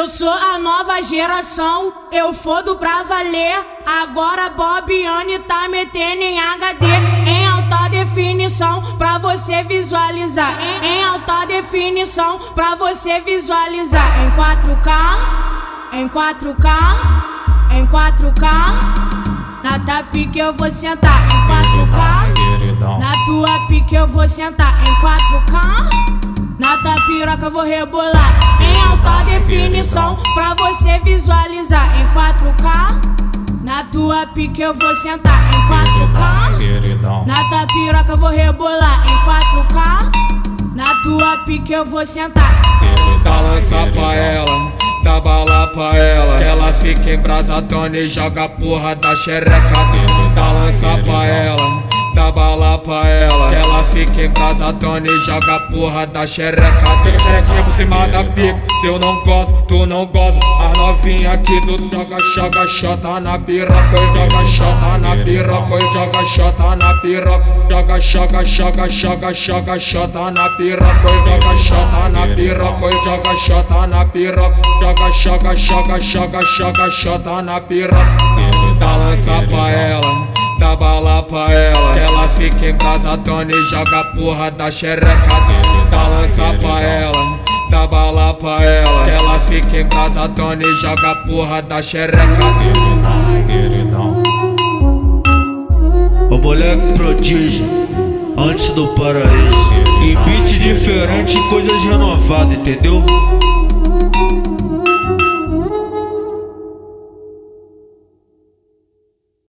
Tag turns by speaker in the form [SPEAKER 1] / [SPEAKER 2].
[SPEAKER 1] Eu sou a nova geração, eu fodo pra valer. Agora Bobiane tá metendo em HD, em alta definição, pra você visualizar. Em, alta definição, pra você visualizar. Em 4K, em 4K, em 4K. Na tua pique eu vou sentar em 4K. Na tua pique eu vou sentar em 4K. Na tua piroca eu vou rebolar pra você visualizar em 4K. Na tua pique eu vou sentar em 4K. Na tua piroca eu vou rebolar em 4K. Na tua pique eu vou sentar.
[SPEAKER 2] Balança pra ela, dá bala pra ela. Que ela fica embrasadona e joga a porra da xereca. Balança pra ela dá bala pra ela. Que ela fica embrasadona e joga a porra da xereca. Tem xerequinha por cima da pica. Se eu não gosto, tu não goza. As novinha aqui do joga, joga, xota na piroca. Joga, xota na piroca. Joga, xota na piroca. Joga, joga, joga, joga, joga, xota na piroca. Joga, xota na piroca. Joga, xota na piroca. Joga, joga, joga, joga, joga, xota na piroca. Balança pra ela dá bala pra ela. Fica embrasadona e joga a porra da xereca. Balança pra ela, dá bala pra ela. Que ela fica embrasadona e joga a porra da xereca.
[SPEAKER 3] O moleque prodígio, antes do paraíso. Em beat diferente, coisas renovadas, entendeu?